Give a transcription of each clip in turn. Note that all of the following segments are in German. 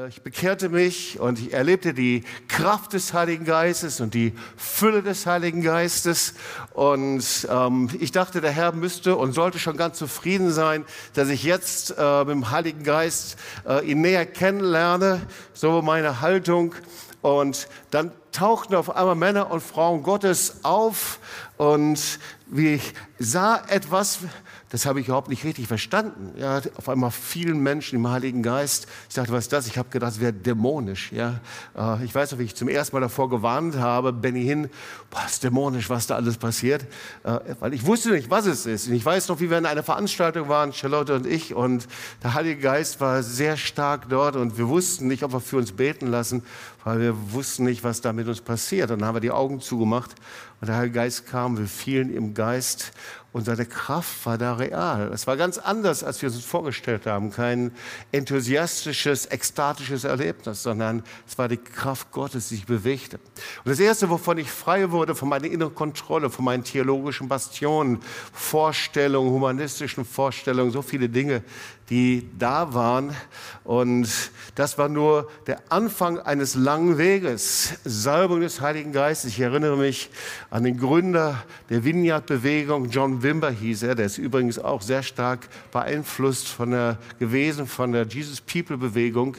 Äh, ich bekehrte mich und ich erlebte die Kraft des Heiligen Geistes und die Fülle des Heiligen Geistes. Und ähm, ich dachte, der Herr müsste und sollte schon ganz zufrieden sein, dass ich jetzt äh, mit dem Heiligen Geist äh, ihn näher kennenlerne. So meine Haltung. Und dann tauchten auf einmal Männer und Frauen Gottes auf und wie ich sah etwas, das habe ich überhaupt nicht richtig verstanden. Ja, auf einmal vielen Menschen im Heiligen Geist. Ich dachte, was ist das? Ich habe gedacht, es wäre dämonisch. Ja, äh, ich weiß noch, wie ich zum ersten Mal davor gewarnt habe, Benny hin, ist dämonisch, was da alles passiert. Äh, weil ich wusste nicht, was es ist. Und ich weiß noch, wie wir in einer Veranstaltung waren, Charlotte und ich, und der Heilige Geist war sehr stark dort und wir wussten nicht, ob wir für uns beten lassen, weil wir wussten nicht, was da mit uns passiert. Und dann haben wir die Augen zugemacht und der Heilige Geist kam, wir fielen im Geist und seine Kraft war da real. Es war ganz anders, als wir uns vorgestellt haben. Kein enthusiastisches, ekstatisches Erlebnis, sondern es war die Kraft Gottes, die sich bewegte. Und das Erste, wovon ich frei wurde, von meiner inneren Kontrolle, von meinen theologischen Bastionen, Vorstellungen, humanistischen Vorstellungen, so viele Dinge, die da waren. Und das war nur der Anfang eines langen Weges. Salbung des Heiligen Geistes. Ich erinnere mich an den Gründer der Vineyard-Bewegung, John Wimber hieß er. Der ist übrigens auch sehr stark beeinflusst von der, gewesen von der Jesus People-Bewegung.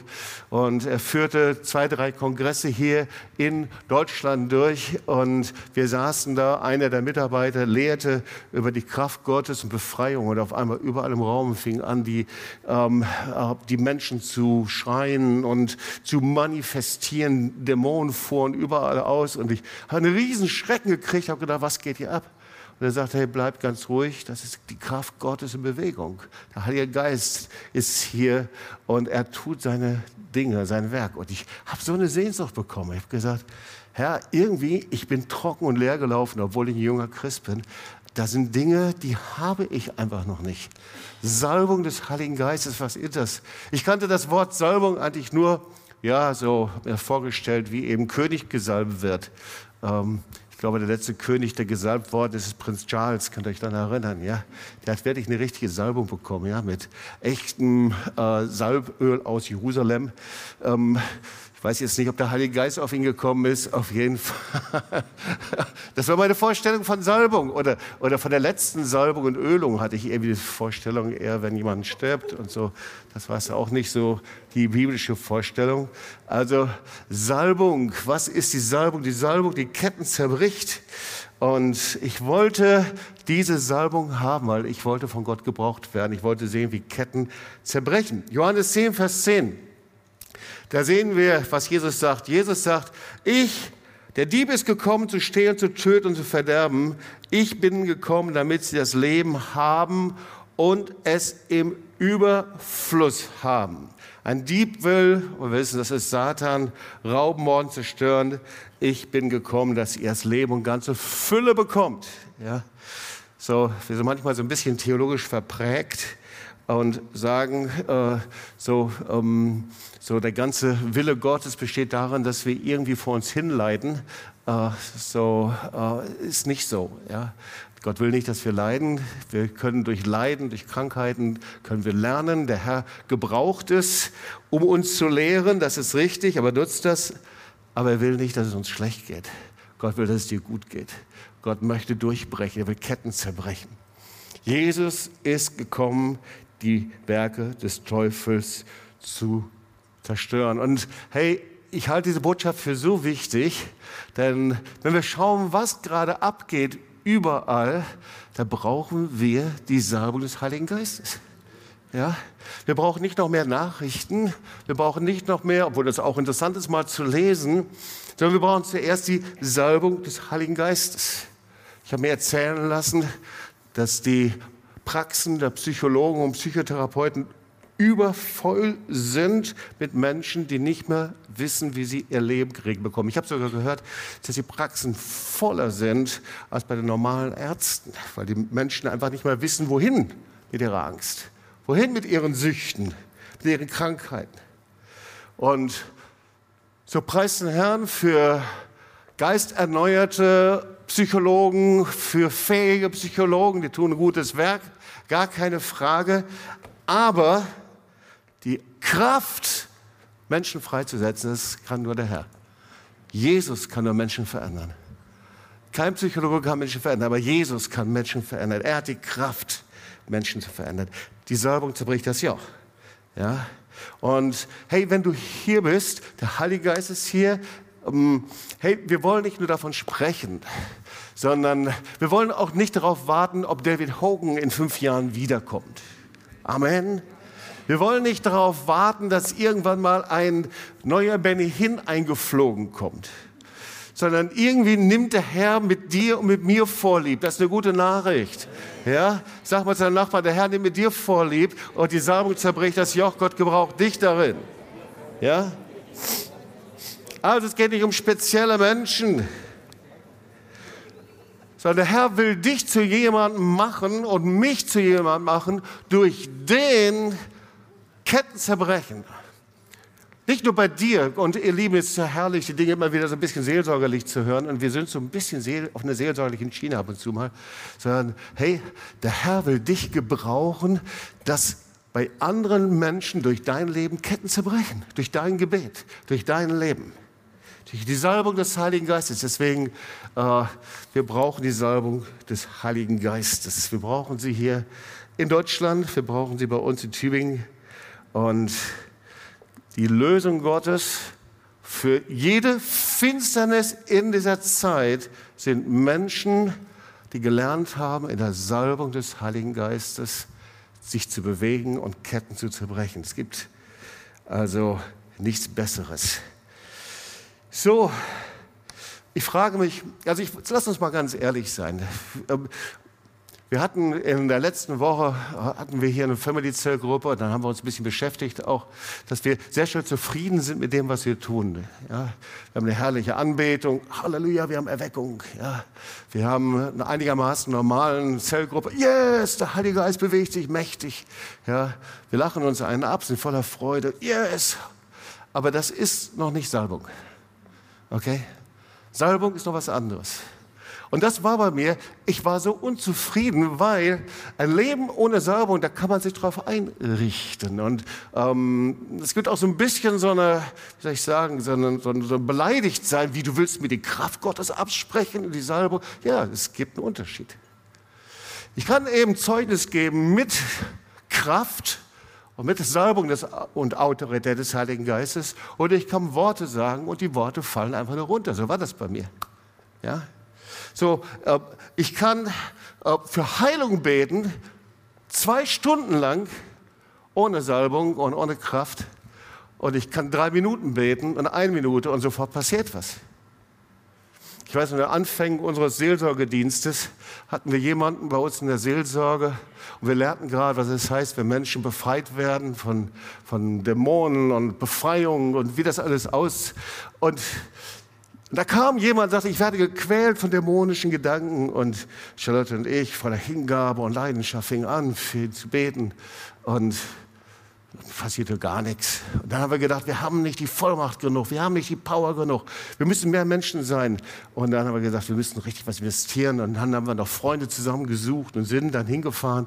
Und er führte zwei, drei Kongresse hier in Deutschland durch. Und wir saßen da. Einer der Mitarbeiter lehrte über die Kraft Gottes und Befreiung. Und auf einmal überall im Raum fing an, die ähm, äh, die Menschen zu schreien und zu manifestieren. Dämonen fuhren überall aus und ich habe einen riesen Schrecken gekriegt, habe gedacht, was geht hier ab? Und er sagte, hey, bleib ganz ruhig, das ist die Kraft Gottes in Bewegung. Der Heilige Geist ist hier und er tut seine Dinge, sein Werk. Und ich habe so eine Sehnsucht bekommen. Ich habe gesagt, Herr, irgendwie, ich bin trocken und leer gelaufen, obwohl ich ein junger Christ bin. Da sind Dinge, die habe ich einfach noch nicht. Salbung des Heiligen Geistes, was ist das? Ich kannte das Wort Salbung eigentlich nur, ja, so mir vorgestellt, wie eben König gesalbt wird. Ähm, ich glaube, der letzte König, der gesalbt worden ist, ist Prinz Charles. Könnt ihr euch daran erinnern? Ja, der hat wirklich eine richtige Salbung bekommen, ja, mit echtem äh, Salböl aus Jerusalem. Ähm, weiß jetzt nicht, ob der Heilige Geist auf ihn gekommen ist. Auf jeden Fall. Das war meine Vorstellung von Salbung. Oder, oder von der letzten Salbung und Ölung hatte ich irgendwie die Vorstellung, eher wenn jemand stirbt und so. Das war auch nicht so die biblische Vorstellung. Also Salbung, was ist die Salbung? Die Salbung, die Ketten zerbricht. Und ich wollte diese Salbung haben, weil ich wollte von Gott gebraucht werden. Ich wollte sehen, wie Ketten zerbrechen. Johannes 10, Vers 10. Da sehen wir, was Jesus sagt. Jesus sagt, ich, der Dieb ist gekommen, zu stehlen, zu töten und zu verderben. Ich bin gekommen, damit sie das Leben haben und es im Überfluss haben. Ein Dieb will, wir wissen, das ist Satan, rauben, morden, zerstören. Ich bin gekommen, dass ihr das Leben und ganze Fülle bekommt. Ja? So, wir sind manchmal so ein bisschen theologisch verprägt und sagen, äh, so, ähm, so der ganze Wille Gottes besteht darin, dass wir irgendwie vor uns hinleiden. Äh, so äh, ist nicht so. Ja? Gott will nicht, dass wir leiden. Wir können durch Leiden, durch Krankheiten, können wir lernen. Der Herr gebraucht es, um uns zu lehren. Das ist richtig, aber nutzt das. Aber er will nicht, dass es uns schlecht geht. Gott will, dass es dir gut geht. Gott möchte durchbrechen, er will Ketten zerbrechen. Jesus ist gekommen, die Werke des Teufels zu zerstören. Und hey, ich halte diese Botschaft für so wichtig, denn wenn wir schauen, was gerade abgeht überall, da brauchen wir die Salbung des Heiligen Geistes. Ja, wir brauchen nicht noch mehr Nachrichten, wir brauchen nicht noch mehr, obwohl das auch interessant ist, mal zu lesen, sondern wir brauchen zuerst die Salbung des Heiligen Geistes. Ich habe mir erzählen lassen, dass die Praxen der Psychologen und Psychotherapeuten übervoll sind mit Menschen, die nicht mehr wissen, wie sie ihr Leben geregelt bekommen. Ich habe sogar gehört, dass die Praxen voller sind als bei den normalen Ärzten, weil die Menschen einfach nicht mehr wissen, wohin mit ihrer Angst, wohin mit ihren Süchten, mit ihren Krankheiten. Und so preist den Herrn für geisterneuerte Psychologen, für fähige Psychologen, die tun ein gutes Werk, gar keine Frage. Aber die Kraft Menschen freizusetzen, das kann nur der Herr. Jesus kann nur Menschen verändern. Kein Psychologe kann Menschen verändern, aber Jesus kann Menschen verändern. Er hat die Kraft, Menschen zu verändern. Die Salbung zerbricht das Joch. Ja? Und hey, wenn du hier bist, der Heilige Geist ist hier, hey, wir wollen nicht nur davon sprechen, sondern wir wollen auch nicht darauf warten, ob David Hogan in fünf Jahren wiederkommt. Amen. Wir wollen nicht darauf warten, dass irgendwann mal ein neuer Benny Hinn eingeflogen kommt, sondern irgendwie nimmt der Herr mit dir und mit mir vorlieb. Das ist eine gute Nachricht. Ja, sag mal zu deinem Nachbarn, der Herr nimmt mit dir vorlieb und die Salbung zerbricht das Joch. Gott gebraucht dich darin. Ja? Also es geht nicht um spezielle Menschen, sondern der Herr will dich zu jemandem machen und mich zu jemandem machen, durch den Ketten zerbrechen. Nicht nur bei dir, und ihr Lieben, es ist ja herrlich, die Dinge immer wieder so ein bisschen seelsorgerlich zu hören, und wir sind so ein bisschen auf einer seelsorgerlichen Schiene ab und zu mal, sondern hey, der Herr will dich gebrauchen, dass bei anderen Menschen durch dein Leben Ketten zerbrechen, durch dein Gebet, durch dein Leben, die Salbung des Heiligen Geistes. Deswegen, äh, wir brauchen die Salbung des Heiligen Geistes. Wir brauchen sie hier in Deutschland, wir brauchen sie bei uns in Tübingen, und die Lösung Gottes für jede Finsternis in dieser Zeit sind Menschen, die gelernt haben, in der Salbung des Heiligen Geistes sich zu bewegen und Ketten zu zerbrechen. Es gibt also nichts Besseres. So, ich frage mich, also ich, lass uns mal ganz ehrlich sein. Wir hatten in der letzten Woche hatten wir hier eine Family Cell Gruppe dann haben wir uns ein bisschen beschäftigt auch, dass wir sehr schön zufrieden sind mit dem, was wir tun. Ja, wir haben eine herrliche Anbetung, Halleluja, wir haben Erweckung. Ja, wir haben eine einigermaßen normalen Zellgruppe. Yes, der Heilige Geist bewegt sich mächtig. Ja, wir lachen uns einen ab, sind voller Freude. Yes, aber das ist noch nicht Salbung. Okay, Salbung ist noch was anderes. Und das war bei mir, ich war so unzufrieden, weil ein Leben ohne Salbung, da kann man sich drauf einrichten. Und ähm, es gibt auch so ein bisschen so eine, wie soll ich sagen, so eine, so eine beleidigt sein, wie du willst mir die Kraft Gottes absprechen und die Salbung. Ja, es gibt einen Unterschied. Ich kann eben Zeugnis geben mit Kraft und mit Salbung des, und Autorität des Heiligen Geistes. Oder ich kann Worte sagen und die Worte fallen einfach nur runter. So war das bei mir. Ja, so, äh, ich kann äh, für Heilung beten, zwei Stunden lang, ohne Salbung und ohne Kraft. Und ich kann drei Minuten beten und eine Minute und sofort passiert was. Ich weiß, in den Anfängen unseres Seelsorgedienstes hatten wir jemanden bei uns in der Seelsorge und wir lernten gerade, was es heißt, wenn Menschen befreit werden von, von Dämonen und Befreiungen und wie das alles aus. Und da kam jemand und sagte, ich werde gequält von dämonischen Gedanken. Und Charlotte und ich voller Hingabe und Leidenschaft fingen an, ihn zu beten. Und passierte gar nichts. Und dann haben wir gedacht, wir haben nicht die Vollmacht genug, wir haben nicht die Power genug, wir müssen mehr Menschen sein. Und dann haben wir gesagt, wir müssen richtig was investieren. Und dann haben wir noch Freunde zusammengesucht und sind dann hingefahren.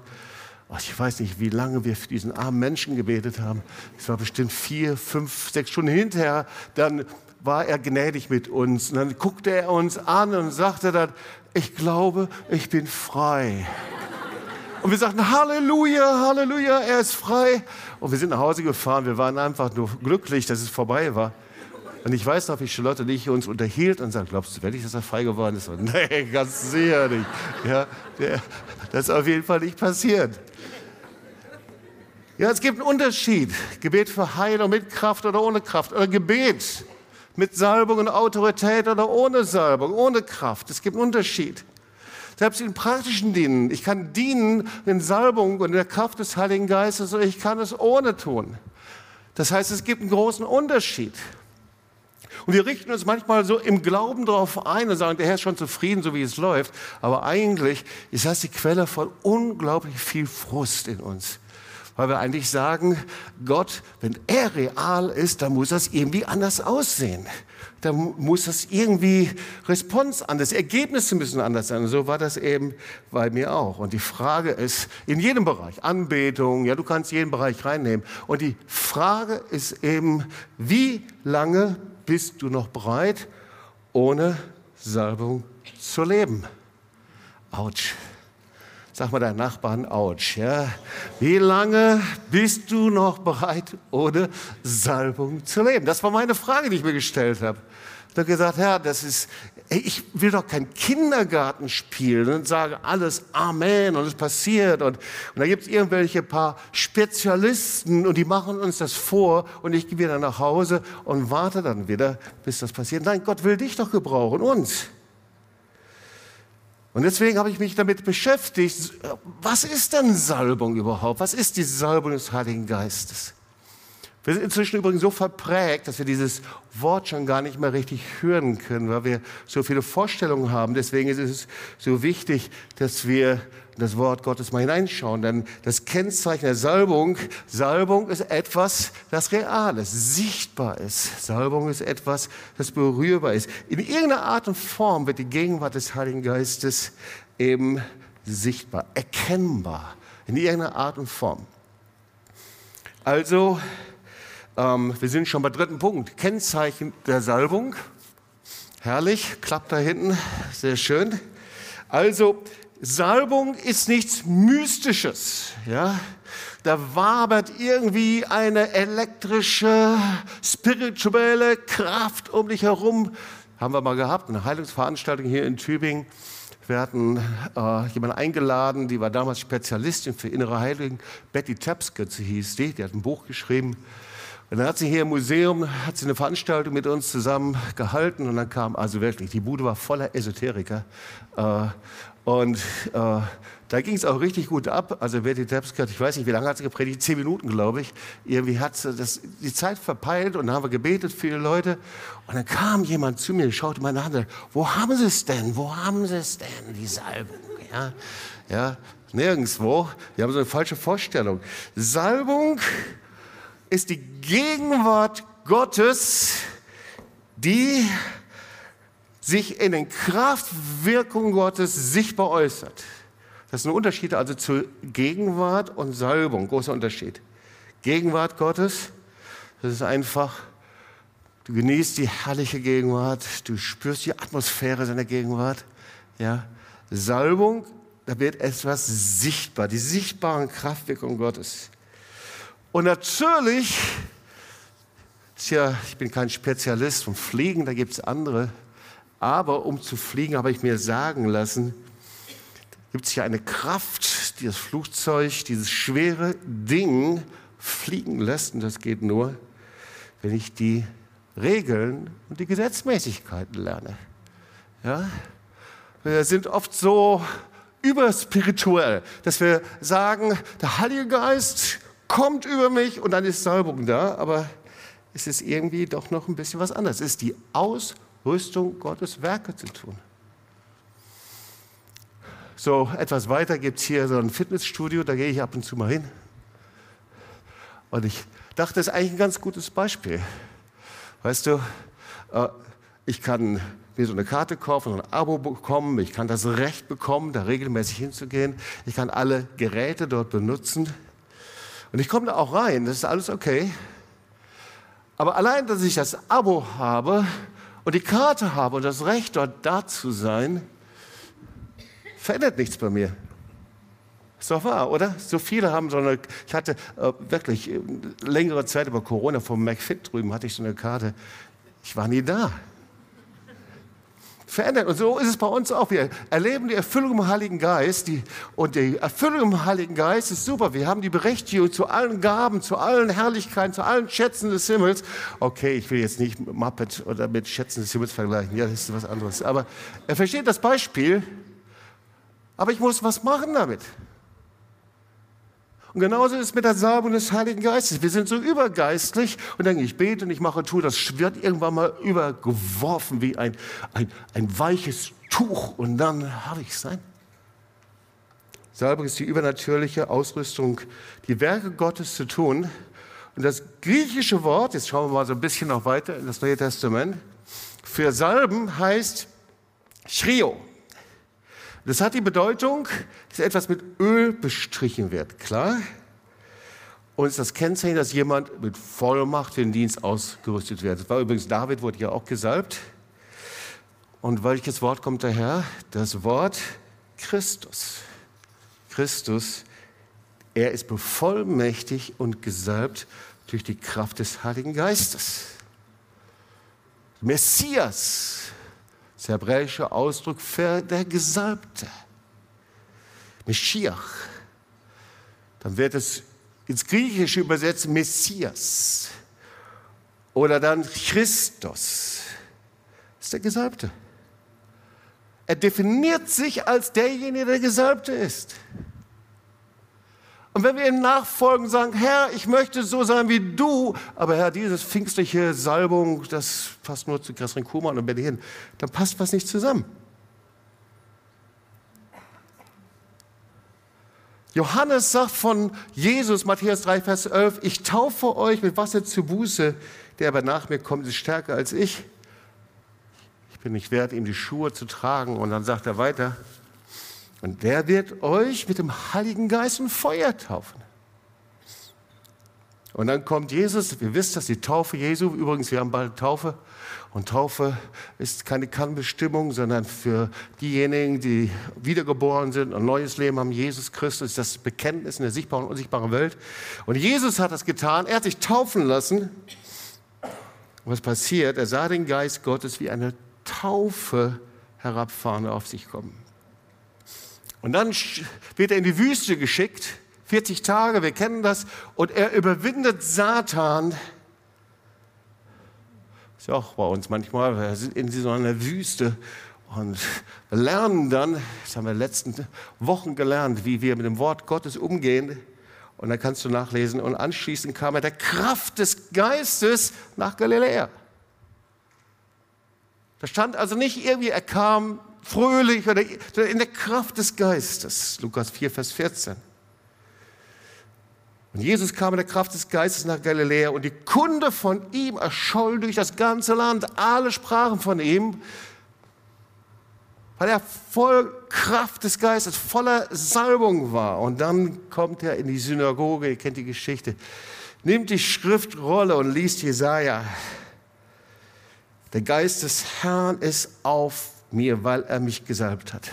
Ich weiß nicht, wie lange wir für diesen armen Menschen gebetet haben. Es war bestimmt vier, fünf, sechs Stunden hinterher. Dann war er gnädig mit uns. Und dann guckte er uns an und sagte dann, ich glaube, ich bin frei. Und wir sagten, Halleluja, Halleluja, er ist frei. Und wir sind nach Hause gefahren. Wir waren einfach nur glücklich, dass es vorbei war. Und ich weiß noch, wie Charlotte und ich uns unterhielt und sagten, glaubst du wirklich, dass er frei geworden ist? Nee, ganz sicher nicht. Ja, das ist auf jeden Fall nicht passiert. Ja, es gibt einen Unterschied. Gebet für Heilung mit Kraft oder ohne Kraft. Oder Gebet mit Salbung und Autorität oder ohne Salbung, ohne Kraft. Es gibt einen Unterschied. Selbst in praktischen Dienen. Ich kann dienen in Salbung und in der Kraft des Heiligen Geistes oder ich kann es ohne tun. Das heißt, es gibt einen großen Unterschied. Und wir richten uns manchmal so im Glauben darauf ein und sagen, der Herr ist schon zufrieden, so wie es läuft. Aber eigentlich ist das die Quelle von unglaublich viel Frust in uns. Weil wir eigentlich sagen, Gott, wenn er real ist, dann muss das irgendwie anders aussehen. Dann muss das irgendwie Response anders, Ergebnisse müssen anders sein. Und so war das eben bei mir auch. Und die Frage ist, in jedem Bereich, Anbetung, ja, du kannst jeden Bereich reinnehmen. Und die Frage ist eben, wie lange bist du noch bereit, ohne Salbung zu leben? Autsch. Sag mal deinen Nachbarn, ouch. Ja. Wie lange bist du noch bereit, ohne Salbung zu leben? Das war meine Frage, die ich mir gestellt habe. Habe gesagt, Herr, das ist, ich will doch kein Kindergarten spielen und sage alles Amen und es passiert. Und, und da gibt es irgendwelche paar Spezialisten und die machen uns das vor und ich gehe wieder nach Hause und warte dann wieder, bis das passiert. Nein, Gott will dich doch gebrauchen, uns. Und deswegen habe ich mich damit beschäftigt, was ist denn Salbung überhaupt? Was ist die Salbung des Heiligen Geistes? Wir sind inzwischen übrigens so verprägt, dass wir dieses Wort schon gar nicht mehr richtig hören können, weil wir so viele Vorstellungen haben. Deswegen ist es so wichtig, dass wir das Wort Gottes mal hineinschauen. Denn das Kennzeichen der Salbung, Salbung ist etwas, das real ist, sichtbar ist. Salbung ist etwas, das berührbar ist. In irgendeiner Art und Form wird die Gegenwart des Heiligen Geistes eben sichtbar, erkennbar. In irgendeiner Art und Form. Also, ähm, wir sind schon beim dritten Punkt. Kennzeichen der Salbung. Herrlich, klappt da hinten, sehr schön. Also, Salbung ist nichts Mystisches. Ja? Da wabert irgendwie eine elektrische, spirituelle Kraft um dich herum. Haben wir mal gehabt, eine Heilungsveranstaltung hier in Tübingen. Wir hatten äh, jemanden eingeladen, die war damals Spezialistin für innere Heilung. Betty Tapske hieß die, die hat ein Buch geschrieben. Und dann hat sie hier im Museum hat sie eine Veranstaltung mit uns zusammen gehalten und dann kam also wirklich, die Bude war voller Esoteriker. Äh, und äh, da ging es auch richtig gut ab. Also Betty Tepskert, ich weiß nicht, wie lange hat sie gepredigt? Zehn Minuten, glaube ich. Irgendwie hat sie das, die Zeit verpeilt und dann haben wir gebetet, viele Leute. Und dann kam jemand zu mir, schaute meine Hand wo haben Sie es denn? Wo haben Sie es denn, die Salbung? Ja, ja, nirgendwo. Die haben so eine falsche Vorstellung. Salbung ist die Gegenwart Gottes, die sich in den Kraftwirkungen Gottes sichtbar äußert. Das ist ein Unterschied also zu Gegenwart und Salbung, großer Unterschied. Gegenwart Gottes, das ist einfach, du genießt die herrliche Gegenwart, du spürst die Atmosphäre seiner Gegenwart. Ja. Salbung, da wird etwas sichtbar, die sichtbaren Kraftwirkungen Gottes. Und natürlich, ja, ich bin kein Spezialist vom Fliegen, da gibt es andere, aber um zu fliegen, habe ich mir sagen lassen, gibt es hier eine Kraft, die das Flugzeug, dieses schwere Ding fliegen lässt. Und das geht nur, wenn ich die Regeln und die Gesetzmäßigkeiten lerne. Ja? Wir sind oft so überspirituell, dass wir sagen, der Heilige Geist kommt über mich und dann ist Salbung da, aber es ist irgendwie doch noch ein bisschen was anderes. Es ist die Ausrüstung Gottes Werke zu tun. So, etwas weiter gibt es hier so ein Fitnessstudio, da gehe ich ab und zu mal hin. Und ich dachte, das ist eigentlich ein ganz gutes Beispiel. Weißt du, äh, ich kann mir so eine Karte kaufen, ein Abo bekommen, ich kann das Recht bekommen, da regelmäßig hinzugehen, ich kann alle Geräte dort benutzen. Und ich komme da auch rein, das ist alles okay. Aber allein, dass ich das Abo habe und die Karte habe und das Recht, dort da zu sein, verändert nichts bei mir. Ist doch wahr, oder? So viele haben so eine, ich hatte äh, wirklich äh, längere Zeit über Corona vom McFit drüben, hatte ich so eine Karte. Ich war nie da verändert. Und so ist es bei uns auch. Wir erleben die Erfüllung im Heiligen Geist. Die, und die Erfüllung im Heiligen Geist ist super. Wir haben die Berechtigung zu allen Gaben, zu allen Herrlichkeiten, zu allen Schätzen des Himmels. Okay, ich will jetzt nicht Muppet oder mit Schätzen des Himmels vergleichen. Ja, das ist was anderes. Aber er versteht das Beispiel. Aber ich muss was machen damit. Und genauso ist es mit der Salbung des Heiligen Geistes. Wir sind so übergeistlich und denken, ich bete und ich mache, tue, das wird irgendwann mal übergeworfen wie ein, ein, ein weiches Tuch und dann habe ich sein. Salbung ist die übernatürliche Ausrüstung, die Werke Gottes zu tun. Und das griechische Wort, jetzt schauen wir mal so ein bisschen noch weiter in das Neue Testament, für Salben heißt Schrio. Das hat die Bedeutung, dass etwas mit Öl bestrichen wird, klar? Und es ist das Kennzeichen, dass jemand mit Vollmacht für den Dienst ausgerüstet wird. Das war übrigens, David wurde ja auch gesalbt. Und welches Wort kommt daher? Das Wort Christus. Christus, er ist bevollmächtigt und gesalbt durch die Kraft des Heiligen Geistes. Messias, das hebräische Ausdruck für der Gesalbte. Meschiach. Dann wird es ins Griechische übersetzt Messias. Oder dann Christus. Das ist der Gesalbte. Er definiert sich als derjenige, der Gesalbte ist. Und wenn wir ihm nachfolgen, sagen, Herr, ich möchte so sein wie du, aber Herr, dieses pfingstliche Salbung, das passt nur zu Katrin Kuhmann und Berlin, dann passt was nicht zusammen. Johannes sagt von Jesus, Matthäus 3, Vers 11, ich taufe euch mit Wasser zu Buße, der aber nach mir kommt, ist stärker als ich. Ich bin nicht wert, ihm die Schuhe zu tragen. Und dann sagt er weiter, und der wird euch mit dem Heiligen Geist und Feuer taufen. Und dann kommt Jesus, ihr wisst das, die Taufe Jesu, übrigens, wir haben bald Taufe. Und Taufe ist keine Kannbestimmung, sondern für diejenigen, die wiedergeboren sind und ein neues Leben haben. Jesus Christus ist das Bekenntnis in der sichtbaren und unsichtbaren Welt. Und Jesus hat das getan. Er hat sich taufen lassen. Und was passiert? Er sah den Geist Gottes wie eine Taufe herabfahren auf sich kommen. Und dann wird er in die Wüste geschickt, 40 Tage, wir kennen das, und er überwindet Satan. Ist ja auch bei uns manchmal, wir sind in so einer Wüste und lernen dann, das haben wir in den letzten Wochen gelernt, wie wir mit dem Wort Gottes umgehen. Und dann kannst du nachlesen. Und anschließend kam er der Kraft des Geistes nach Galiläa. Da stand also nicht irgendwie, er kam fröhlich oder in der Kraft des Geistes. Lukas 4, Vers 14. Und Jesus kam in der Kraft des Geistes nach Galiläa und die Kunde von ihm erscholl durch das ganze Land. Alle sprachen von ihm, weil er voll Kraft des Geistes, voller Salbung war. Und dann kommt er in die Synagoge, ihr kennt die Geschichte, nimmt die Schriftrolle und liest Jesaja. Der Geist des Herrn ist auf mir, weil er mich gesalbt hat.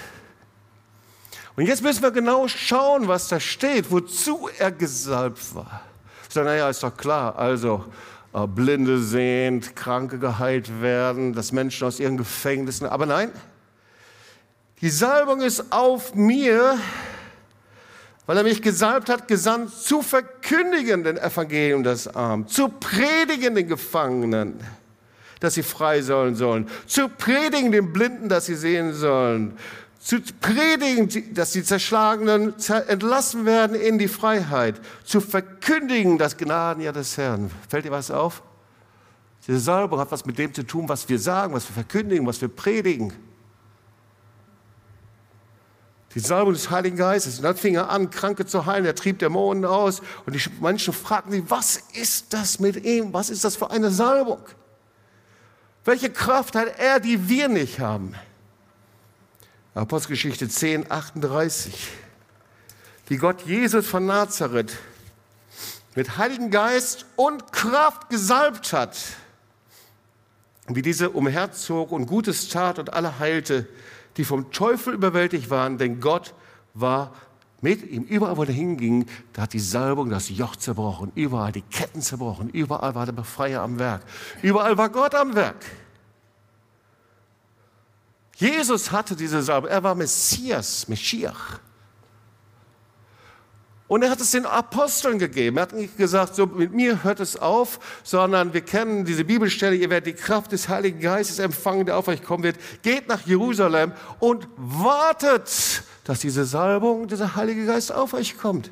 Und jetzt müssen wir genau schauen, was da steht, wozu er gesalbt war. Ich sage, naja, ist doch klar, also äh, Blinde sehend, Kranke geheilt werden, dass Menschen aus ihren Gefängnissen, aber nein, die Salbung ist auf mir, weil er mich gesalbt hat, gesandt zu verkündigen den Evangelium des Armen, zu predigen den Gefangenen dass sie frei sollen sollen, zu predigen den Blinden, dass sie sehen sollen, zu predigen, dass die Zerschlagenen entlassen werden in die Freiheit, zu verkündigen das Gnadenjahr des Herrn. Fällt dir was auf? Diese Salbung hat was mit dem zu tun, was wir sagen, was wir verkündigen, was wir predigen. Die Salbung des Heiligen Geistes. Und dann fing er an, Kranke zu heilen. Er trieb Dämonen aus. Und die Menschen fragten sich, was ist das mit ihm? Was ist das für eine Salbung? Welche Kraft hat er, die wir nicht haben? Apostelgeschichte 10, 38. Wie Gott Jesus von Nazareth mit Heiligen Geist und Kraft gesalbt hat. Wie diese umherzog und Gutes tat und alle heilte, die vom Teufel überwältigt waren, denn Gott war mit ihm. Überall, wo er hinging, da hat die Salbung das Joch zerbrochen, überall die Ketten zerbrochen, überall war der Befreier am Werk, überall war Gott am Werk. Jesus hatte diese Salbung, er war Messias, Meschiach. Und er hat es den Aposteln gegeben. Er hat nicht gesagt, so mit mir hört es auf, sondern wir kennen diese Bibelstelle, ihr werdet die Kraft des Heiligen Geistes empfangen, der auf euch kommen wird. Geht nach Jerusalem und wartet, dass diese Salbung, dieser Heilige Geist auf euch kommt.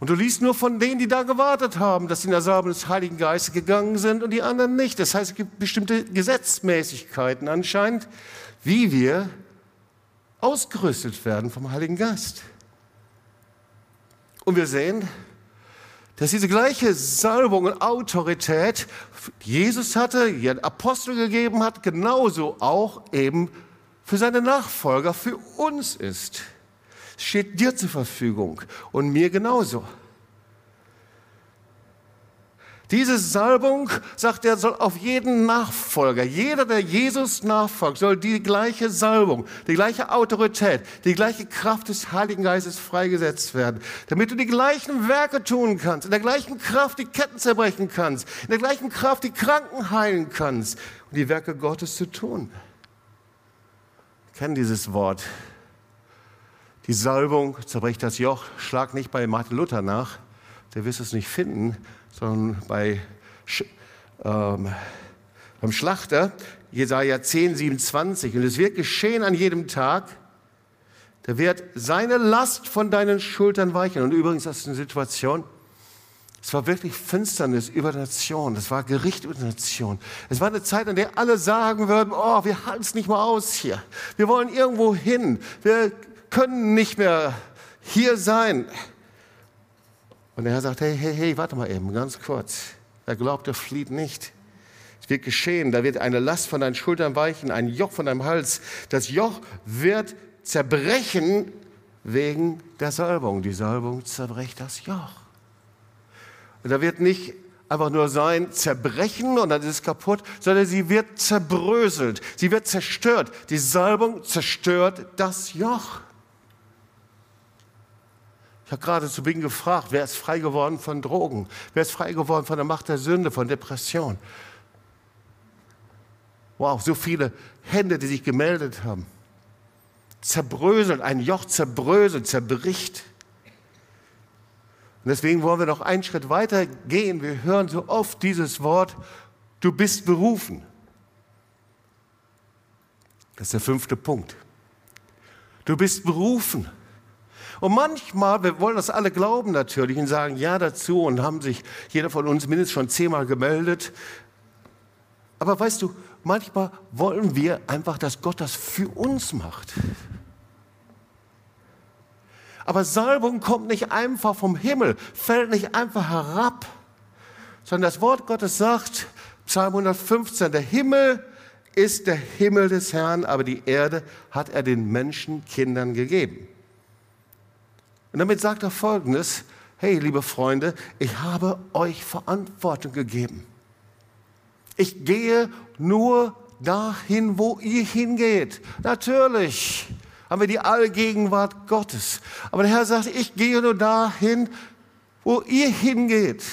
Und du liest nur von denen, die da gewartet haben, dass sie in der Salbung des Heiligen Geistes gegangen sind und die anderen nicht. Das heißt, es gibt bestimmte Gesetzmäßigkeiten anscheinend, wie wir ausgerüstet werden vom Heiligen Geist. Und wir sehen, dass diese gleiche Salbung und Autorität die Jesus hatte, ihren Apostel gegeben hat, genauso auch eben für seine Nachfolger, für uns ist. Steht dir zur Verfügung und mir genauso. Diese Salbung, sagt er, soll auf jeden Nachfolger, jeder, der Jesus nachfolgt, soll die gleiche Salbung, die gleiche Autorität, die gleiche Kraft des Heiligen Geistes freigesetzt werden, damit du die gleichen Werke tun kannst, in der gleichen Kraft die Ketten zerbrechen kannst, in der gleichen Kraft die Kranken heilen kannst und die Werke Gottes zu tun. Kenne dieses Wort. Die Salbung zerbricht das Joch. Schlag nicht bei Martin Luther nach, der wirst es nicht finden sondern bei, ähm, beim Schlachter, Jesaja 10, 27. Und es wird geschehen an jedem Tag, da wird seine Last von deinen Schultern weichen. Und übrigens, das ist eine Situation, es war wirklich Finsternis über Nation. Es war Gericht über Nation. Es war eine Zeit, in der alle sagen würden, oh, wir halten es nicht mehr aus hier. Wir wollen irgendwo hin. Wir können nicht mehr hier sein. Und der Herr sagt, hey, hey, hey, warte mal eben, ganz kurz. Wer glaubt, der flieht nicht. Es wird geschehen, da wird eine Last von deinen Schultern weichen, ein Joch von deinem Hals. Das Joch wird zerbrechen wegen der Salbung. Die Salbung zerbricht das Joch. Und da wird nicht einfach nur sein, zerbrechen und dann ist es kaputt, sondern sie wird zerbröselt, sie wird zerstört. Die Salbung zerstört das Joch. Ich habe gerade zu Beginn gefragt, wer ist frei geworden von Drogen? Wer ist frei geworden von der Macht der Sünde, von Depression? Wow, so viele Hände, die sich gemeldet haben. Zerbröselt, ein Joch zerbröselt, zerbricht. Und deswegen wollen wir noch einen Schritt weiter gehen. Wir hören so oft dieses Wort, du bist berufen. Das ist der fünfte Punkt. Du bist berufen. Und manchmal, wir wollen das alle glauben natürlich und sagen ja dazu und haben sich jeder von uns mindestens schon zehnmal gemeldet. Aber weißt du, manchmal wollen wir einfach, dass Gott das für uns macht. Aber Salbung kommt nicht einfach vom Himmel, fällt nicht einfach herab, sondern das Wort Gottes sagt, Psalm 115, der Himmel ist der Himmel des Herrn, aber die Erde hat er den Menschenkindern gegeben. Und damit sagt er Folgendes, hey liebe Freunde, ich habe euch Verantwortung gegeben. Ich gehe nur dahin, wo ihr hingeht. Natürlich haben wir die Allgegenwart Gottes. Aber der Herr sagt, ich gehe nur dahin, wo ihr hingeht.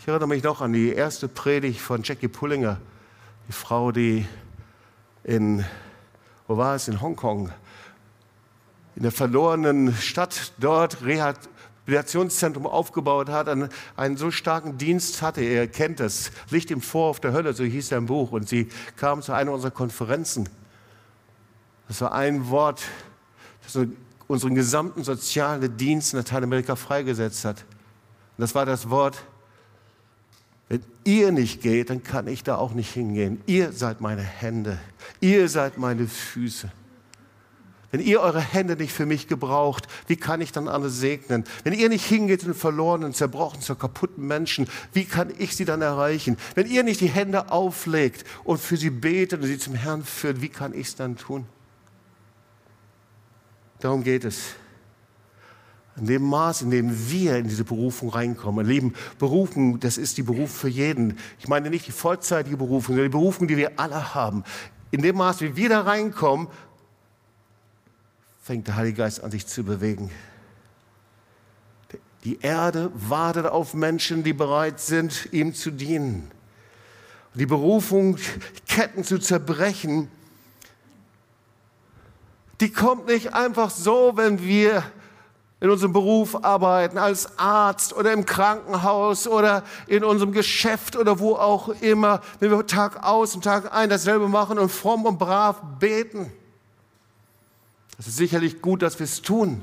Ich erinnere mich noch an die erste Predigt von Jackie Pullinger, die Frau, die in, wo war es, in Hongkong in der verlorenen Stadt dort Rehabilitationszentrum aufgebaut hat, einen, einen so starken Dienst hatte. Er kennt das. Licht im Vor auf der Hölle, so hieß sein Buch. Und sie kam zu einer unserer Konferenzen. Das war ein Wort, das unseren gesamten sozialen Dienst in Lateinamerika freigesetzt hat. Und das war das Wort, wenn ihr nicht geht, dann kann ich da auch nicht hingehen. Ihr seid meine Hände. Ihr seid meine Füße. Wenn ihr eure Hände nicht für mich gebraucht, wie kann ich dann alle segnen? Wenn ihr nicht hingeht zu verlorenen, zerbrochenen, zu kaputten Menschen, wie kann ich sie dann erreichen? Wenn ihr nicht die Hände auflegt und für sie betet und sie zum Herrn führt, wie kann ich es dann tun? Darum geht es. In dem Maß, in dem wir in diese Berufung reinkommen, Leben, Berufung, das ist die Berufung für jeden. Ich meine nicht die vollzeitige Berufung, sondern die Berufung, die wir alle haben. In dem Maß, wie wir da reinkommen, fängt der Heilige Geist an sich zu bewegen. Die Erde wartet auf Menschen, die bereit sind, ihm zu dienen. Die Berufung, Ketten zu zerbrechen, die kommt nicht einfach so, wenn wir in unserem Beruf arbeiten, als Arzt oder im Krankenhaus oder in unserem Geschäft oder wo auch immer, wenn wir Tag aus und Tag ein dasselbe machen und fromm und brav beten. Es ist sicherlich gut, dass wir es tun.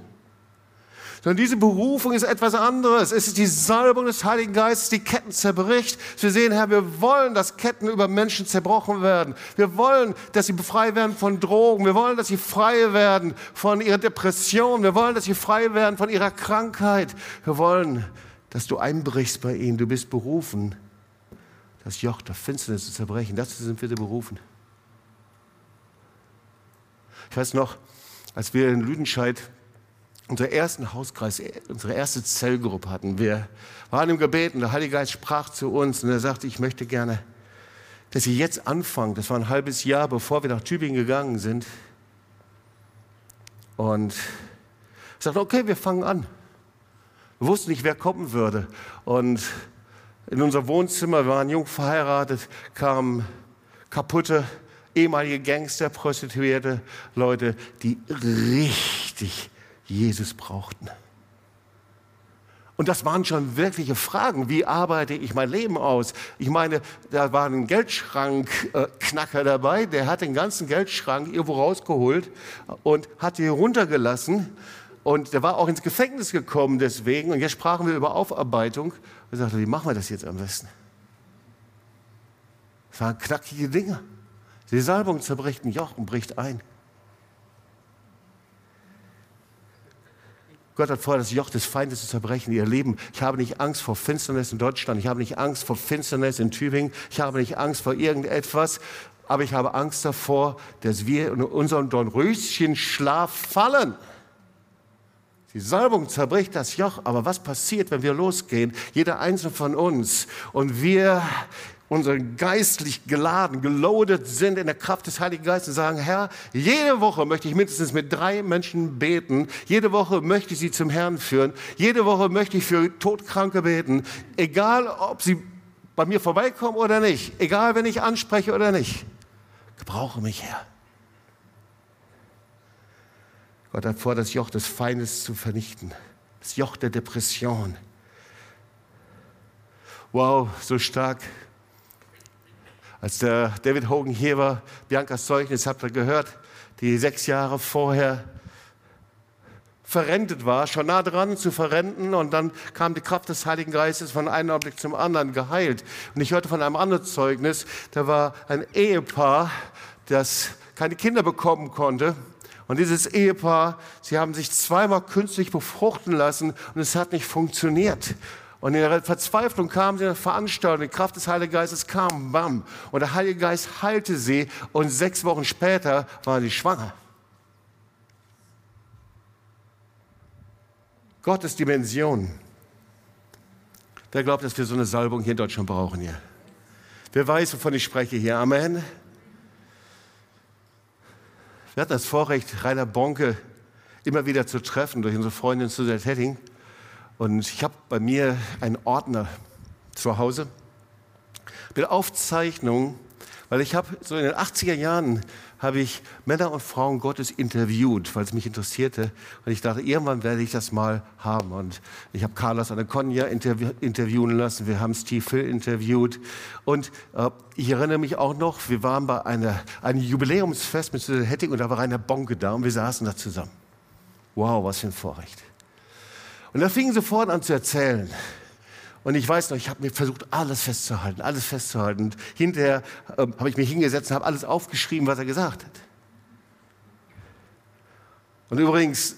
Sondern diese Berufung ist etwas anderes. Es ist die Salbung des Heiligen Geistes, die Ketten zerbricht. Wir sehen, Herr, wir wollen, dass Ketten über Menschen zerbrochen werden. Wir wollen, dass sie frei werden von Drogen. Wir wollen, dass sie frei werden von ihrer Depression. Wir wollen, dass sie frei werden von ihrer Krankheit. Wir wollen, dass du einbrichst bei ihnen. Du bist berufen, das Joch der Finsternis zu zerbrechen. Dazu sind wir berufen. Ich weiß noch, als wir in Lüdenscheid unseren ersten Hauskreis, unsere erste Zellgruppe hatten. Wir waren im Gebet und der Heilige Geist sprach zu uns und er sagte, ich möchte gerne, dass Sie jetzt anfangen. Das war ein halbes Jahr, bevor wir nach Tübingen gegangen sind. Und ich sagte, okay, wir fangen an. Wir wussten nicht, wer kommen würde. Und in unser Wohnzimmer, wir waren jung verheiratet, kamen kaputte ehemalige Gangster, Prostituierte, Leute, die richtig Jesus brauchten. Und das waren schon wirkliche Fragen. Wie arbeite ich mein Leben aus? Ich meine, da war ein Geldschrankknacker dabei, der hat den ganzen Geldschrank irgendwo rausgeholt und hat ihn runtergelassen. Und der war auch ins Gefängnis gekommen deswegen. Und jetzt sprachen wir über Aufarbeitung. Er sagte, wie machen wir das jetzt am besten? Das waren knackige Dinge. Die Salbung zerbricht ein Joch und bricht ein. Gott hat vor, das Joch des Feindes zu zerbrechen, ihr Leben. Ich habe nicht Angst vor Finsternis in Deutschland. Ich habe nicht Angst vor Finsternis in Tübingen. Ich habe nicht Angst vor irgendetwas. Aber ich habe Angst davor, dass wir in unserem Dornröschenschlaf fallen. Die Salbung zerbricht das Joch, aber was passiert, wenn wir losgehen? Jeder einzelne von uns und wir unsere geistlich geladen, geloadet sind in der Kraft des Heiligen Geistes und sagen, Herr, jede Woche möchte ich mindestens mit drei Menschen beten. Jede Woche möchte ich sie zum Herrn führen. Jede Woche möchte ich für Todkranke beten. Egal, ob sie bei mir vorbeikommen oder nicht. Egal, wenn ich anspreche oder nicht. Gebrauche mich, Herr. Gott hat vor, das Joch des Feindes zu vernichten. Das Joch der Depression. Wow, so stark. Als der David Hogan hier war, Biancas Zeugnis, habt ihr gehört, die sechs Jahre vorher verrentet war, schon nah dran zu verrenten und dann kam die Kraft des Heiligen Geistes von einem Augenblick zum anderen geheilt. Und ich hörte von einem anderen Zeugnis, da war ein Ehepaar, das keine Kinder bekommen konnte. Und dieses Ehepaar, sie haben sich zweimal künstlich befruchten lassen und es hat nicht funktioniert. Und in der Verzweiflung kamen sie in eine Veranstaltung, die Kraft des Heiligen Geistes kam, bam. Und der Heilige Geist heilte sie und sechs Wochen später waren sie schwanger. Gottes Dimension. Wer glaubt, dass wir so eine Salbung hier in Deutschland brauchen hier? Wer weiß, wovon ich spreche hier? Amen. Wir hatten das Vorrecht, Rainer Bonke immer wieder zu treffen durch unsere Freundin Suzette Hetting. Und ich habe bei mir einen Ordner zu Hause mit Aufzeichnungen, weil ich habe so in den 80er Jahren habe ich Männer und Frauen Gottes interviewt, weil es mich interessierte. Und ich dachte, irgendwann werde ich das mal haben. Und ich habe Carlos Anacondia interview interviewen lassen, wir haben Steve Hill interviewt. Und äh, ich erinnere mich auch noch, wir waren bei einer, einem Jubiläumsfest mit Susan Hetting und da war Rainer Bonke da und wir saßen da zusammen. Wow, was für ein Vorrecht. Und da fingen sofort an zu erzählen. Und ich weiß noch, ich habe mir versucht, alles festzuhalten, alles festzuhalten. Und hinterher ähm, habe ich mich hingesetzt und habe alles aufgeschrieben, was er gesagt hat. Und übrigens,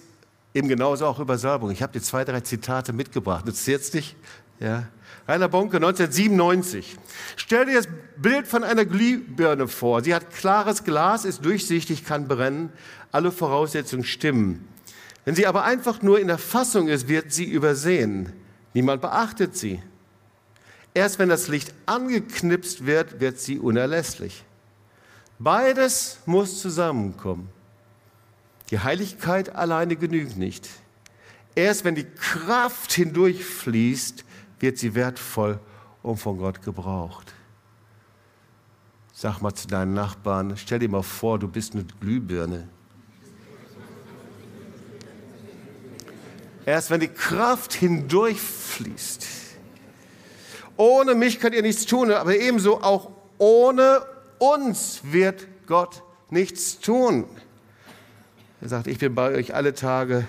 eben genauso auch über Salbung. Ich habe dir zwei, drei Zitate mitgebracht. Nützt jetzt nicht? Ja. Rainer Bonke, 1997. Stell dir das Bild von einer Glühbirne vor. Sie hat klares Glas, ist durchsichtig, kann brennen. Alle Voraussetzungen stimmen. Wenn sie aber einfach nur in der Fassung ist, wird sie übersehen. Niemand beachtet sie. Erst wenn das Licht angeknipst wird, wird sie unerlässlich. Beides muss zusammenkommen. Die Heiligkeit alleine genügt nicht. Erst wenn die Kraft hindurchfließt, wird sie wertvoll und von Gott gebraucht. Sag mal zu deinen Nachbarn, stell dir mal vor, du bist eine Glühbirne. Erst wenn die Kraft hindurchfließt. Ohne mich könnt ihr nichts tun, aber ebenso auch ohne uns wird Gott nichts tun. Er sagt, ich bin bei euch alle Tage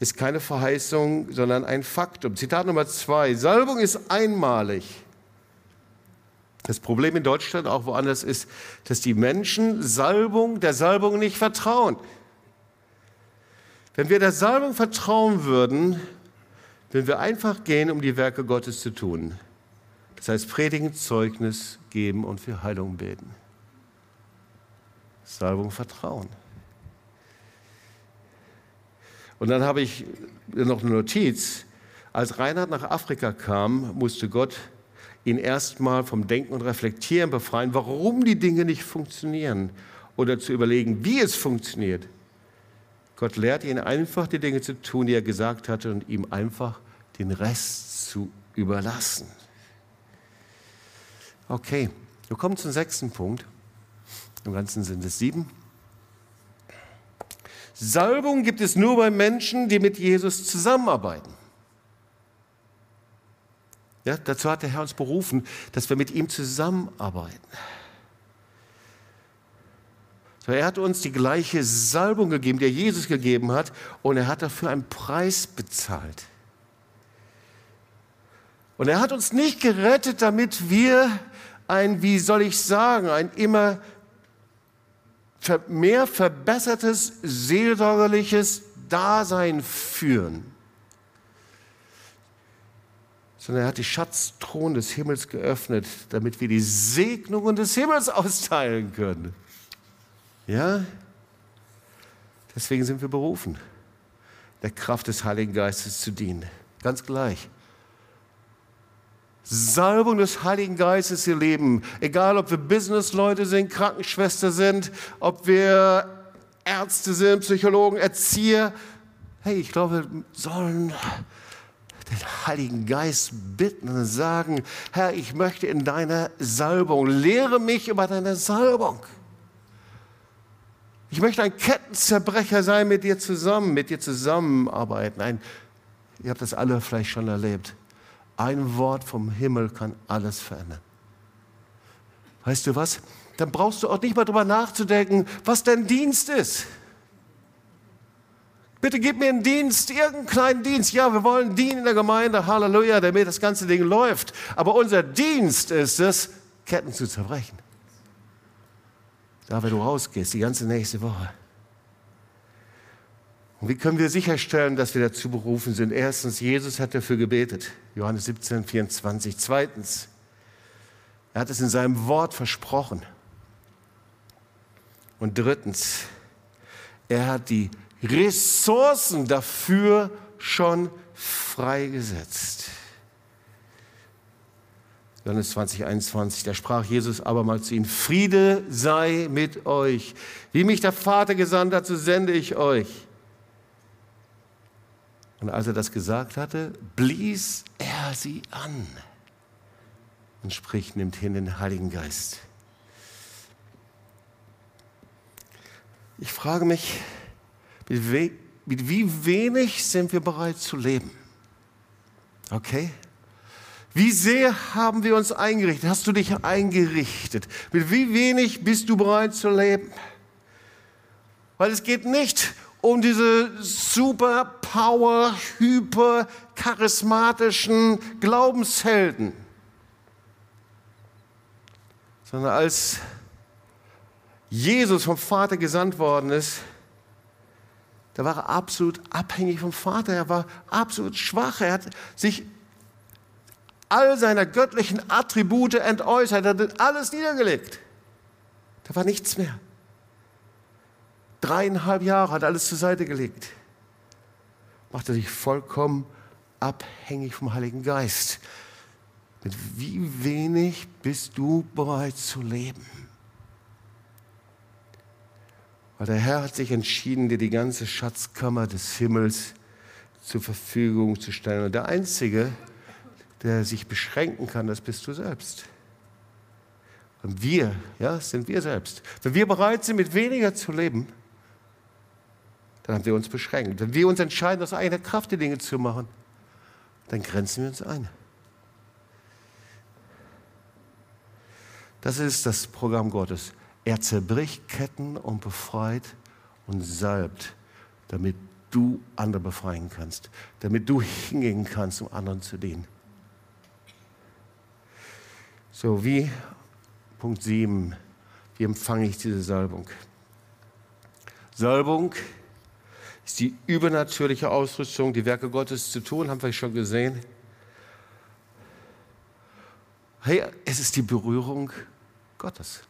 ist keine Verheißung, sondern ein Faktum. Zitat Nummer zwei. Salbung ist einmalig. Das Problem in Deutschland, auch woanders, ist, dass die Menschen Salbung, der Salbung nicht vertrauen. Wenn wir der Salbung vertrauen würden, würden wir einfach gehen, um die Werke Gottes zu tun. Das heißt, predigen, Zeugnis geben und für Heilung beten. Salbung, Vertrauen. Und dann habe ich noch eine Notiz. Als Reinhard nach Afrika kam, musste Gott ihn erstmal vom Denken und Reflektieren befreien, warum die Dinge nicht funktionieren oder zu überlegen, wie es funktioniert. Gott lehrt ihn einfach, die Dinge zu tun, die er gesagt hatte, und ihm einfach den Rest zu überlassen. Okay, wir kommen zum sechsten Punkt. Im Ganzen sind es sieben. Salbung gibt es nur bei Menschen, die mit Jesus zusammenarbeiten. Ja, dazu hat der Herr uns berufen, dass wir mit ihm zusammenarbeiten. Er hat uns die gleiche Salbung gegeben, die er Jesus gegeben hat, und er hat dafür einen Preis bezahlt. Und er hat uns nicht gerettet, damit wir ein, wie soll ich sagen, ein immer mehr verbessertes seelsorgerliches Dasein führen. Sondern er hat die Schatzthron des Himmels geöffnet, damit wir die Segnungen des Himmels austeilen können. Ja? Deswegen sind wir berufen, der Kraft des Heiligen Geistes zu dienen. Ganz gleich. Salbung des Heiligen Geistes ihr Leben. Egal, ob wir Businessleute sind, Krankenschwester sind, ob wir Ärzte sind, Psychologen, Erzieher. Hey, ich glaube, wir sollen den Heiligen Geist bitten und sagen, Herr, ich möchte in deiner Salbung, lehre mich über deine Salbung. Ich möchte ein Kettenzerbrecher sein mit dir zusammen, mit dir zusammenarbeiten. Ein, ihr habt das alle vielleicht schon erlebt ein Wort vom Himmel kann alles verändern. Weißt du was? Dann brauchst du auch nicht mal darüber nachzudenken, was dein Dienst ist. Bitte gib mir einen Dienst, irgendeinen kleinen Dienst. Ja, wir wollen dienen in der Gemeinde, Halleluja, damit das ganze Ding läuft. Aber unser Dienst ist es, Ketten zu zerbrechen. Da, wenn du rausgehst, die ganze nächste Woche. Und wie können wir sicherstellen, dass wir dazu berufen sind? Erstens, Jesus hat dafür gebetet. Johannes 17, 24. Zweitens, er hat es in seinem Wort versprochen. Und drittens, er hat die Ressourcen dafür schon freigesetzt. Johannes 20, 21, da sprach Jesus abermals zu ihnen, Friede sei mit euch. Wie mich der Vater gesandt hat, so sende ich euch. Und als er das gesagt hatte, blies er sie an und spricht, nimmt hin den Heiligen Geist. Ich frage mich, mit, wie wenig sind wir bereit zu leben? Okay? Wie sehr haben wir uns eingerichtet? Hast du dich eingerichtet? Mit wie wenig bist du bereit zu leben? Weil es geht nicht um diese super Power, hyper charismatischen Glaubenshelden, sondern als Jesus vom Vater gesandt worden ist, da war er absolut abhängig vom Vater. Er war absolut schwach. Er hat sich all seiner göttlichen Attribute entäußert. Er hat alles niedergelegt. Da war nichts mehr. Dreieinhalb Jahre hat alles zur Seite gelegt. Machte sich vollkommen abhängig vom Heiligen Geist. Mit wie wenig bist du bereit zu leben? Weil der Herr hat sich entschieden, dir die ganze Schatzkammer des Himmels zur Verfügung zu stellen. Und der Einzige, der sich beschränken kann, das bist du selbst. Und wir, ja, sind wir selbst. Wenn wir bereit sind, mit weniger zu leben, dann haben wir uns beschränkt. Wenn wir uns entscheiden, aus eigener Kraft die Dinge zu machen, dann grenzen wir uns ein. Das ist das Programm Gottes. Er zerbricht Ketten und befreit und salbt, damit du andere befreien kannst, damit du hingehen kannst, um anderen zu dienen. So, wie Punkt 7, wie empfange ich diese Salbung? Salbung ist die übernatürliche Ausrüstung, die Werke Gottes zu tun, haben wir schon gesehen. Hey, es ist die Berührung Gottes.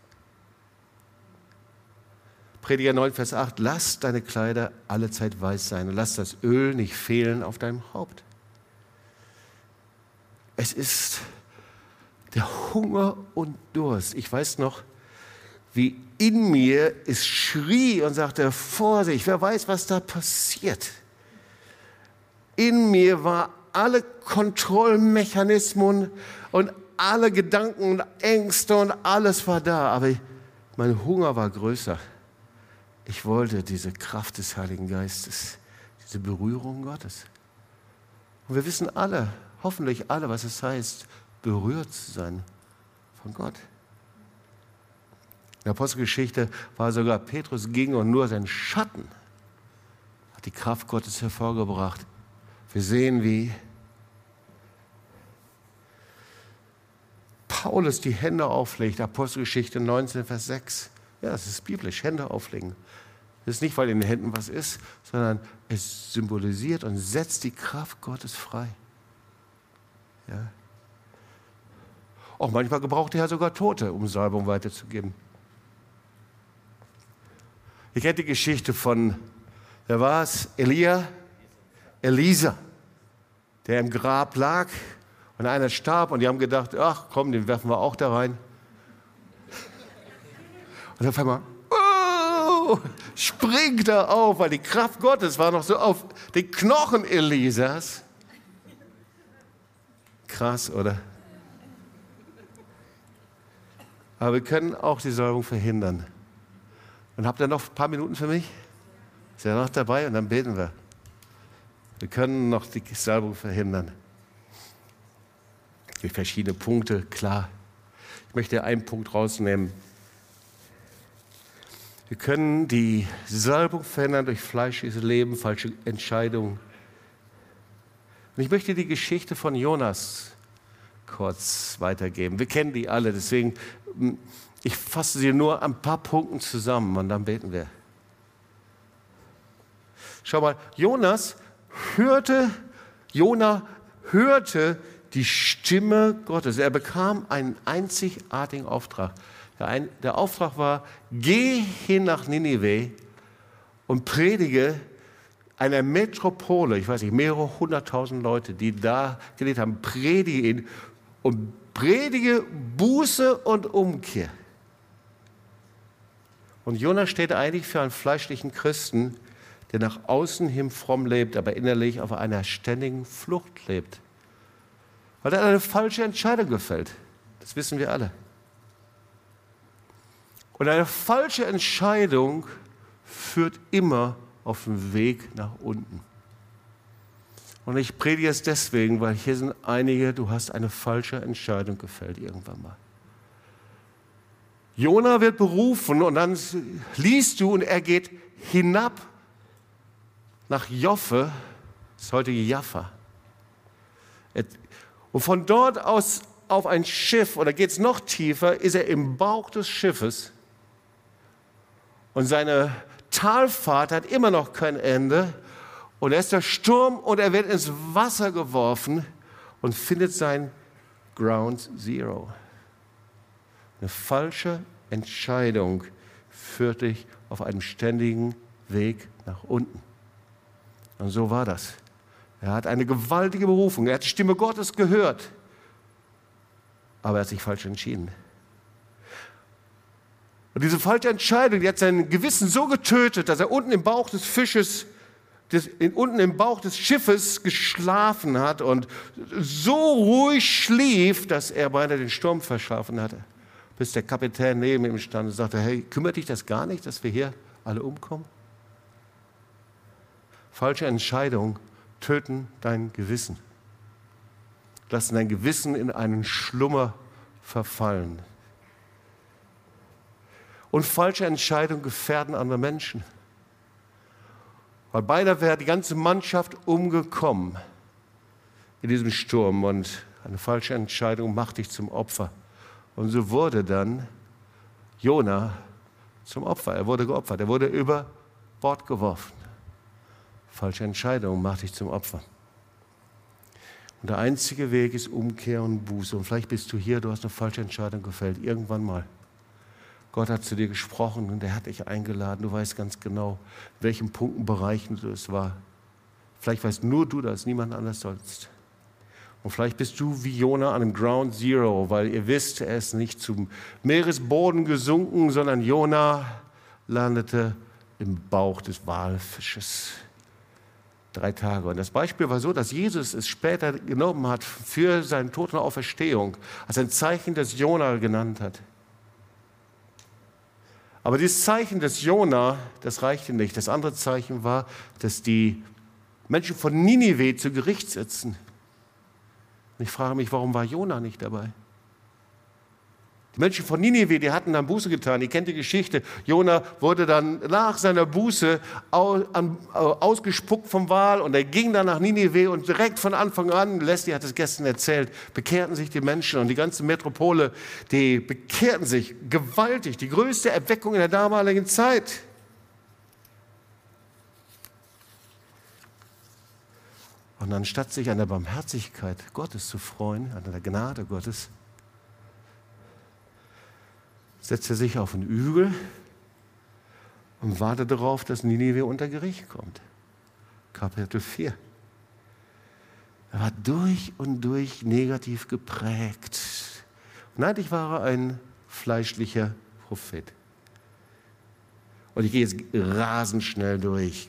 Prediger 9, Vers 8, lass deine Kleider alle Zeit weiß sein und lass das Öl nicht fehlen auf deinem Haupt. Es ist der Hunger und Durst. Ich weiß noch, wie in mir es schrie und sagte, Vorsicht, wer weiß, was da passiert. In mir war alle Kontrollmechanismen und alle Gedanken und Ängste und alles war da, aber mein Hunger war größer. Ich wollte diese Kraft des Heiligen Geistes, diese Berührung Gottes. Und wir wissen alle, hoffentlich alle, was es heißt, berührt zu sein von Gott. In der Apostelgeschichte war sogar Petrus ging und nur sein Schatten hat die Kraft Gottes hervorgebracht. Wir sehen, wie Paulus die Hände auflegt, Apostelgeschichte 19, Vers 6. Ja, es ist biblisch, Hände auflegen. Das ist nicht, weil in den Händen was ist, sondern es symbolisiert und setzt die Kraft Gottes frei. Ja. Auch manchmal gebraucht er sogar Tote, um Salbung weiterzugeben. Ich kenne die Geschichte von, wer war es? Elia? Elisa, der im Grab lag und einer starb und die haben gedacht, ach komm, den werfen wir auch da rein. Und auf einmal oh, springt er auf, weil die Kraft Gottes war noch so auf den Knochen Elisas. Krass, oder? Aber wir können auch die Säuberung verhindern. Und habt ihr noch ein paar Minuten für mich? Ist ihr noch dabei? Und dann beten wir. Wir können noch die Salbung verhindern. Durch verschiedene Punkte, klar. Ich möchte einen Punkt rausnehmen. Wir können die Salbung verändern durch fleischliches Leben, falsche Entscheidungen. Und ich möchte die Geschichte von Jonas kurz weitergeben. Wir kennen die alle, deswegen ich fasse sie nur ein paar Punkten zusammen und dann beten wir. Schau mal, Jonas hörte, Jona hörte die Stimme Gottes. Er bekam einen einzigartigen Auftrag. Der, ein, der Auftrag war, geh hin nach Ninive und predige einer Metropole, ich weiß nicht, mehrere hunderttausend Leute, die da gelebt haben, predige ihn und predige Buße und Umkehr. Und Jonas steht eigentlich für einen fleischlichen Christen, der nach außen hin fromm lebt, aber innerlich auf einer ständigen Flucht lebt. Weil er eine falsche Entscheidung gefällt. Das wissen wir alle. Und eine falsche Entscheidung führt immer auf den Weg nach unten. Und ich predige es deswegen, weil hier sind einige, du hast eine falsche Entscheidung gefällt irgendwann mal. Jona wird berufen und dann liest du und er geht hinab nach Joffe, das heutige Jaffa. Und von dort aus auf ein Schiff, oder geht es noch tiefer, ist er im Bauch des Schiffes. Und seine Talfahrt hat immer noch kein Ende. Und er ist der Sturm und er wird ins Wasser geworfen und findet sein Ground Zero. Eine falsche Entscheidung führt dich auf einem ständigen Weg nach unten. Und so war das. Er hat eine gewaltige Berufung. Er hat die Stimme Gottes gehört. Aber er hat sich falsch entschieden. Und diese falsche Entscheidung, die hat sein Gewissen so getötet, dass er unten im Bauch des Fisches, des, in, unten im Bauch des Schiffes geschlafen hat und so ruhig schlief, dass er beinahe den Sturm verschlafen hatte. Bis der Kapitän neben ihm stand und sagte, hey, kümmert dich das gar nicht, dass wir hier alle umkommen? Falsche Entscheidungen töten dein Gewissen. Lassen dein Gewissen in einen Schlummer verfallen. Und falsche Entscheidungen gefährden andere Menschen. Weil beinahe wäre die ganze Mannschaft umgekommen in diesem Sturm und eine falsche Entscheidung macht dich zum Opfer. Und so wurde dann Jona zum Opfer. Er wurde geopfert. Er wurde über Bord geworfen. Falsche Entscheidung macht dich zum Opfer. Und der einzige Weg ist Umkehr und Buße. Und vielleicht bist du hier, du hast eine falsche Entscheidung gefällt, irgendwann mal. Gott hat zu dir gesprochen und er hat dich eingeladen. Du weißt ganz genau, in welchen Punkten, Bereichen es war. Vielleicht weißt nur du das, niemand anders sonst. Und vielleicht bist du wie Jona an einem Ground Zero, weil ihr wisst, er ist nicht zum Meeresboden gesunken, sondern Jona landete im Bauch des Walfisches. Drei Tage. Und das Beispiel war so, dass Jesus es später genommen hat für seine Tod und Auferstehung, als ein Zeichen, das Jona genannt hat. Aber dieses Zeichen des Jona, das reichte nicht. Das andere Zeichen war, dass die Menschen von Ninive zu Gericht sitzen. Und ich frage mich, warum war Jona nicht dabei? Die Menschen von Ninive, die hatten dann Buße getan. Ihr kennt die Geschichte. Jona wurde dann nach seiner Buße ausgespuckt vom Wal und er ging dann nach Ninive und direkt von Anfang an, Leslie hat es gestern erzählt, bekehrten sich die Menschen und die ganze Metropole, die bekehrten sich gewaltig. Die größte Erweckung in der damaligen Zeit. Und anstatt sich an der Barmherzigkeit Gottes zu freuen, an der Gnade Gottes, setzt er sich auf einen Ügel und wartet darauf, dass Ninive unter Gericht kommt. Kapitel 4. Er war durch und durch negativ geprägt. Und eigentlich war er ein fleischlicher Prophet. Und ich gehe jetzt rasend schnell durch.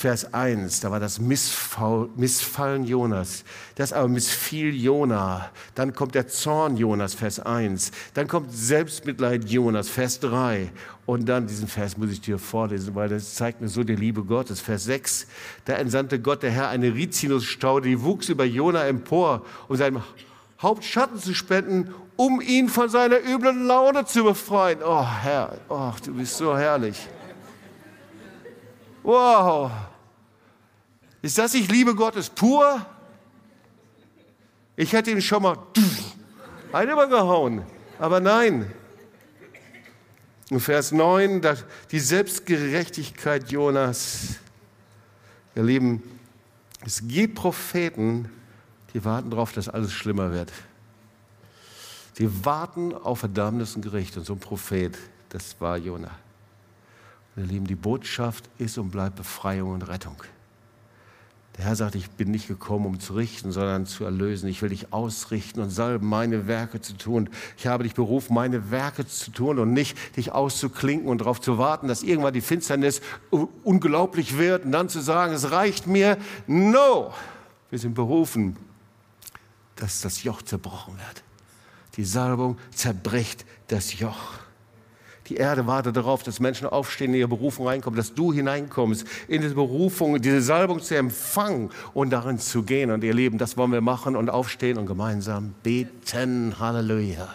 Vers 1, da war das Missfallen Jonas. Das aber missfiel Jona. Dann kommt der Zorn Jonas, Vers 1. Dann kommt Selbstmitleid Jonas, Vers 3. Und dann diesen Vers muss ich dir vorlesen, weil das zeigt mir so die Liebe Gottes. Vers 6. Da entsandte Gott, der Herr, eine Rizinusstaude, die wuchs über Jona empor, um seinem Haupt Schatten zu spenden, um ihn von seiner üblen Laune zu befreien. Oh Herr, oh, du bist so herrlich. Wow. Ist das nicht Liebe Gottes pur? Ich hätte ihn schon mal einen übergehauen. Aber nein. In Vers 9, die Selbstgerechtigkeit Jonas. Ihr Lieben, es gibt Propheten, die warten darauf, dass alles schlimmer wird. Die warten auf Verdammnis und Gericht. Und so ein Prophet, das war Jonah. Ihr Lieben, die Botschaft ist und bleibt Befreiung und Rettung. Der Herr sagt, ich bin nicht gekommen, um zu richten, sondern zu erlösen. Ich will dich ausrichten und salben, meine Werke zu tun. Ich habe dich berufen, meine Werke zu tun und nicht dich auszuklinken und darauf zu warten, dass irgendwann die Finsternis unglaublich wird und dann zu sagen, es reicht mir. No! Wir sind berufen, dass das Joch zerbrochen wird. Die Salbung zerbricht das Joch. Die Erde wartet darauf, dass Menschen aufstehen, in ihre Berufung reinkommen, dass du hineinkommst, in diese Berufung, diese Salbung zu empfangen und darin zu gehen und ihr Leben. Das wollen wir machen und aufstehen und gemeinsam beten. Halleluja.